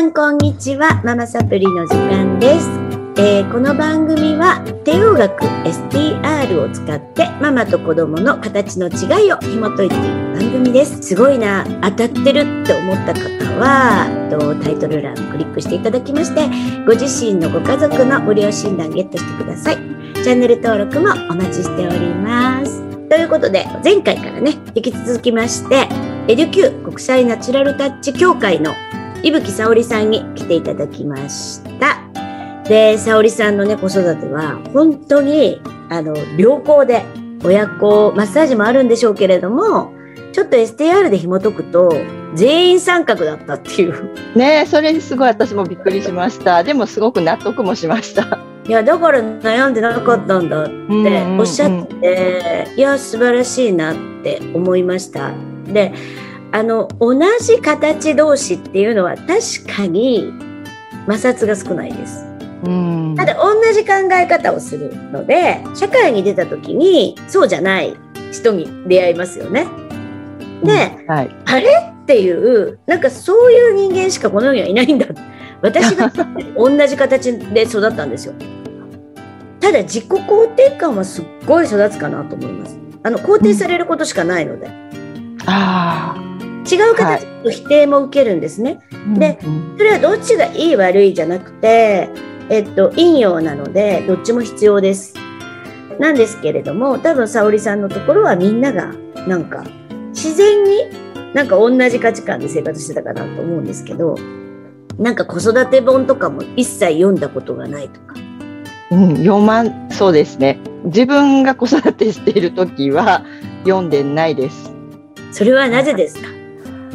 んこんにちはママサプリの時間です、えーこの番組は帝王学 STR を使ってママと子供の形の違いを紐解いていく番組です。すごいな当たってるって思った方はとタイトル欄クリックしていただきましてご自身のご家族の無料診断ゲットしてください。チャンネル登録もお待ちしております。ということで前回からね引き続きましてエデュキュー国際ナチュラルタッチ協会の伊吹沙織さんに来ていただきました。で、沙織さんのね、子育ては本当にあの良好で親子マッサージもあるんでしょうけれども、ちょっと STR で紐解くと全員三角だったっていう。ねそれすごい私もびっくりしました。でもすごく納得もしました。いや、だから悩んでなかったんだっておっしゃってて、いや、素晴らしいなって思いました。で、あの、同じ形同士っていうのは確かに摩擦が少ないです。うんただ同じ考え方をするので社会に出た時にそうじゃない人に出会いますよね。で、はい、あれっていうなんかそういう人間しかこの世にはいないんだ 私が同じ形で育ったんですよ。ただ自己肯定感はすっごい育つかなと思います。あの肯定されることしかないので、あ違う形の否定も受けるんですね。あでうんそれはどっちがいい悪いじゃなくて、えっと、陰陽なので、どっちも必要です。なんですけれども、多分沙織さんのところはみんなが、なんか、自然になんか同じ価値観で生活してたかなと思うんですけど、なんか子育て本とかも一切読んだことがないとか。うん、読まんそうですね。自分が子育てしている時は読んでないです。それはなぜですか？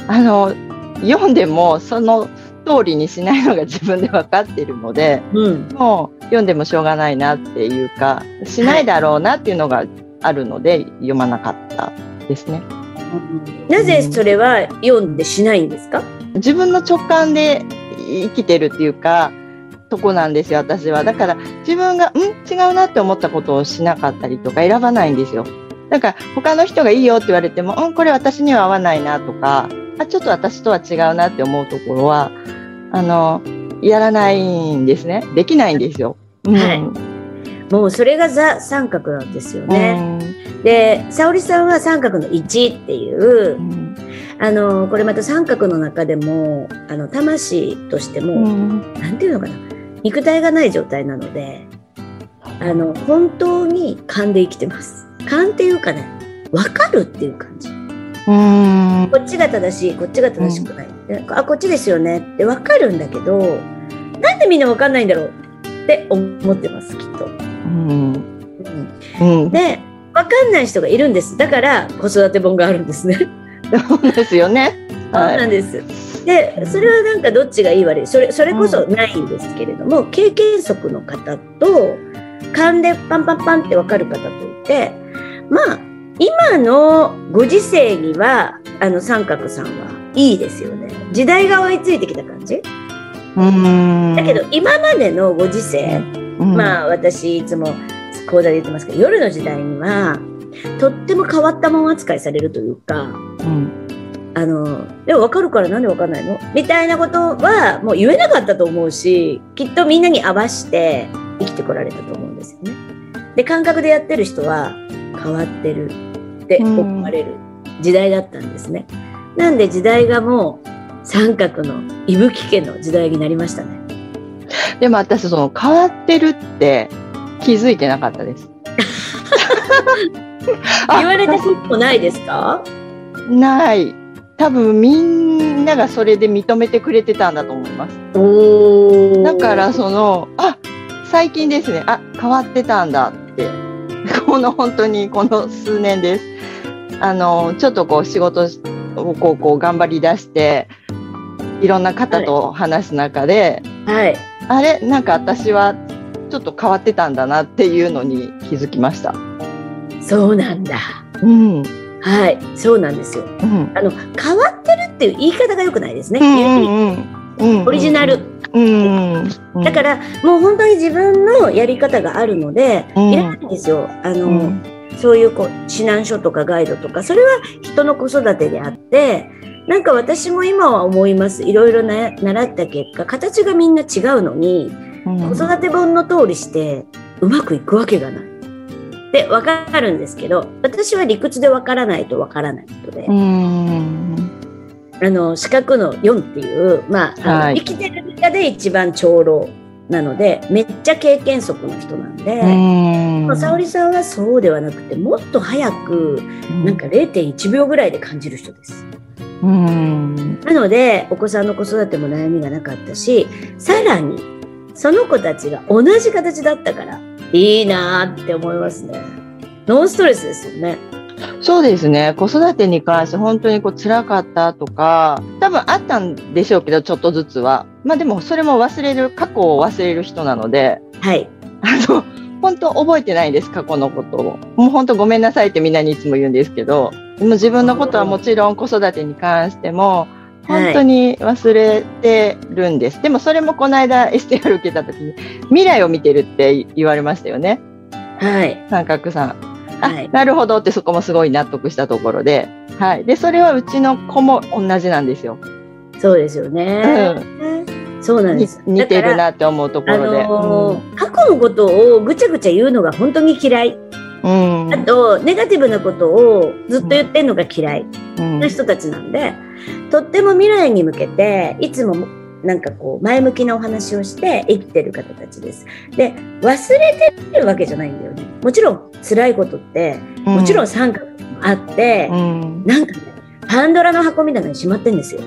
あの読んでもその通りにしないのが自分で分かっているので、うん。もう読んでもしょうがないなっていうか、しないだろうなっていうのがあるので読まなかったですね。なぜそれは読んでしないんですか？自分の直感で生きてるっていうか、とこなんですよ、私は。だから自分が、ん？違うなって思ったことをしなかったりとか選ばないんですよ。だから他の人がいいよって言われても、うん、これ私には合わないなとか、あ、ちょっと私とは違うなって思うところは、あの、やらないんですね。できないんですよ。うんはいもうそれがザ三角なんですよね。で、沙織さんは三角の1っていうう、んあの、これまた三角の中でも、あの、魂としても、うんなんていうのかな、肉体がない状態なので、あの、本当に勘で生きてます。勘っていうかね、わかるっていう感じ。うんこっちが正しい、こっちが正しくない。であ、こっちですよねってわかるんだけど、なんでみんなわかんないんだろうって思ってます、きっと。うんうんうんで、わかんない人がいるんです。だから子育て本があるんですね。そうですよね。そうはないんです。で、それはなんかどっちがいい悪い、それ、それこそないんですけれども、経験則の方と、勘でパンパンパンってわかる方といて、まあ、今のご時世には、あの三角さんはいいですよね。時代が追いついてきた感じ？うんだけど、今までのご時世、うんまあ私いつも講座で言ってますけど夜の時代にはとっても変わったもん扱いされるというかうんあのでも分かるからなんで分かんないの？みたいなことはもう言えなかったと思うしきっとみんなに合わして生きてこられたと思うんですよね。で感覚でやってる人は変わってるって思われる時代だったんですね。なんで時代がもう三角の伊吹家の時代になりましたね。でも私その変わってるって気づいてなかったです。あ 言われたこともないですか？ない。多分みんながそれで認めてくれてたんだと思います。おだからそのあ最近ですねあ変わってたんだってこの本当にこの数年です。あのちょっとこう仕事をこうこう頑張り出していろんな方と話す中で、はい。あれ？なんか私はちょっと変わってたんだなっていうのに気づきました。そうなんだ。うん。はい。そうなんですよ。うん。あの、変わってるっていう言い方が良くないですね。うんうん。オリジナル。うん。だから、もう本当に自分のやり方があるので、うんいらないんですよ。あの、うんそういうこう指南書とかガイドとかそれは人の子育てであってなんか私も今は思いますいろいろな習った結果形がみんな違うのに、子育て本の通りしてうまくいくわけがない。で分かるんですけど私は理屈で分からないと分からない人で。あの四角の4っていう、まあ、はい、生きてる中で一番長老なのでめっちゃ経験則の人なんでま沙織さんはそうではなくてもっと早くなんか0.1秒ぐらいで感じる人です。なのでお子さんの子育ても悩みがなかったしさらにその子たちが同じ形だったからいいなって思いますね。ノンストレスですよね。そうですね。子育てに関して本当にこう辛かったとか、多分あったんでしょうけど、ちょっとずつは。まあでもそれも忘れる、過去を忘れる人なので、はい。あの、本当覚えてないです、過去のことを。もう本当ごめんなさいってみんなにいつも言うんですけど、でも自分のことはもちろん子育てに関しても、本当に忘れてるんです。はい、でもそれもこの間 STR 受けた時に未来を見てるって言われましたよね。はい。三角さん。あ、はい、なるほどってそこもすごい納得したところで。はい。で、それはうちの子も同じなんですよ。そうですよね。うん。そうなんです。似てるなって思うところで。あのーうん、過去のことをぐちゃぐちゃ言うのが本当に嫌い。うん、あと、ネガティブなことをずっと言ってるのが嫌いな人たちなんで、とっても未来に向けて、いつもなんかこう前向きなお話をして生きてる方たちです。で忘れてるわけじゃないんだよね。もちろん辛いことってもちろん三角もあって、うん、なんかねパンドラの箱みたいなのにしまってんですよ。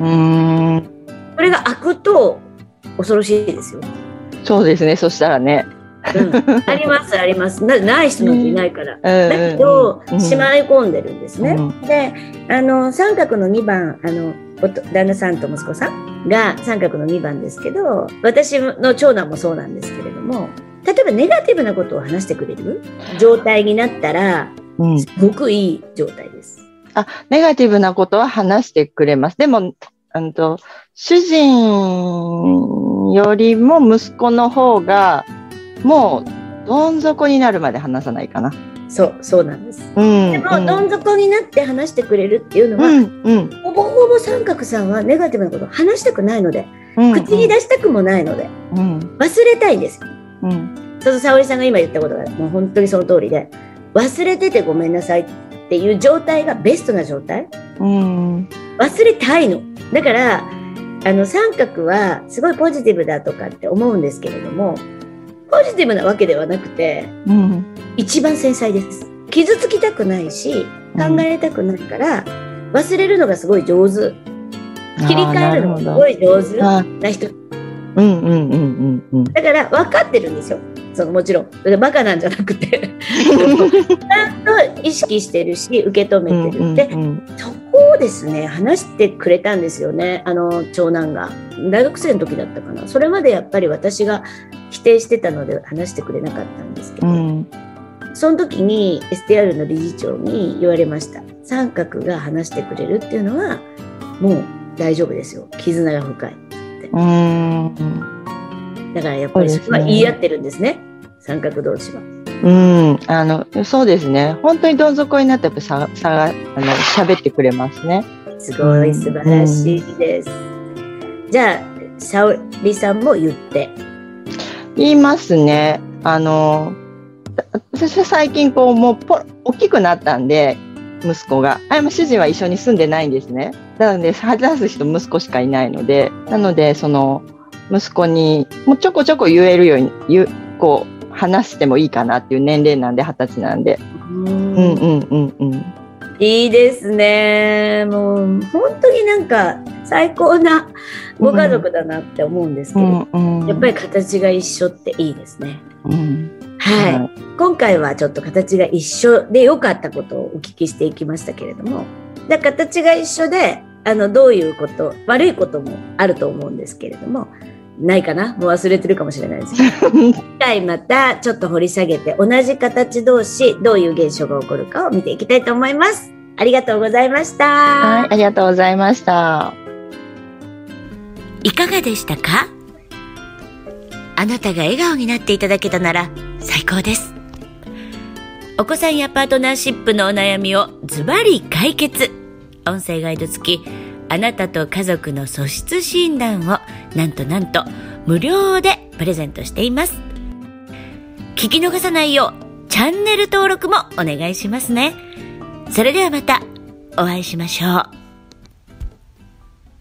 うんこれが開くと恐ろしいですよ。そうですね。そしたらね。うん、ありますありますなない人なんていないから、うん、だけど、うん、しまい込んでるんですね、であの三角の2番あの旦那さんと息子さんが三角の2番ですけど私の長男もそうなんですけれども例えばネガティブなことを話してくれる？状態になったら、すごくいい状態です。あ、ネガティブなことは話してくれます。でも、うんと、主人よりも息子の方が、もう、どん底になるまで話さないかな。そうそうなんです、うん、でも、うん、どん底になって話してくれるっていうのは、うんうん、ほぼほぼ三角さんはネガティブなことを話したくないので、うんうん、口に出したくもないので、うん、忘れたいんです。よ。うん、そうそう沙織さんが今言ったことがもう本当にその通りで忘れててごめんなさいっていう状態がベストな状態、うん、忘れたいの。だからあの三角はすごいポジティブだとかって思うんですけれどもポジティブなわけではなくて、うん、一番繊細です。傷つきたくないし考えたくないから、忘れるのがすごい上手。切り替えるのがすごい上手な人。うんうんうんうんうん。だから分かってるんですよ。そのもちろん。バカなんじゃなくてちゃんと意識してるし、受け止めてる。で、そこをですね、話してくれたんですよね。あの、長男が。大学生の時だったかな。それまでやっぱり私が否定してたので話してくれなかったんですけど、うん、その時に STR の理事長に言われました。三角が話してくれるっていうのは、もう大丈夫ですよ。絆が深い。うんだからやっぱりそれは言い合ってるんですね、三角同士は。うん、あの、そうですね。本当にどん底になってやっぱさ、さが、あの、喋ってくれますね。すごい素晴らしいです。うん、じゃあ、沙織さんも言って。言いますね。あの、私は最近こう、もうポ、大きくなったんで、息子が。あ、主人は一緒に住んでないんですね。なので、話す人息子しかいないので、なので、その、息子に、もうちょこちょこ言えるように、言う、こう、話してもいいかなっていう年齢なんで、二十歳なんで。うんうんうんうん。いいですね。もう、本当になんか、最高なご家族だなって思うんですけど、うんうんうん、やっぱり形が一緒っていいですね。うんはい、はい、今回はちょっと形が一緒で良かったことをお聞きしていきましたけれども、だ形が一緒で、あの、どういうこと、悪いこともあると思うんですけれども、ないかな？もう忘れてるかもしれないですけど、次回またちょっと掘り下げて、同じ形同士、どういう現象が起こるかを見ていきたいと思います。ありがとうございました。はい、ありがとうございました。いかがでしたか？あなたが笑顔になっていただけたなら最高です。お子さんやパートナーシップのお悩みをズバリ解決。音声ガイド付き、あなたと家族の素質診断をなんとなんと無料でプレゼントしています。聞き逃さないようチャンネル登録もお願いしますね。それではまたお会いしましょう。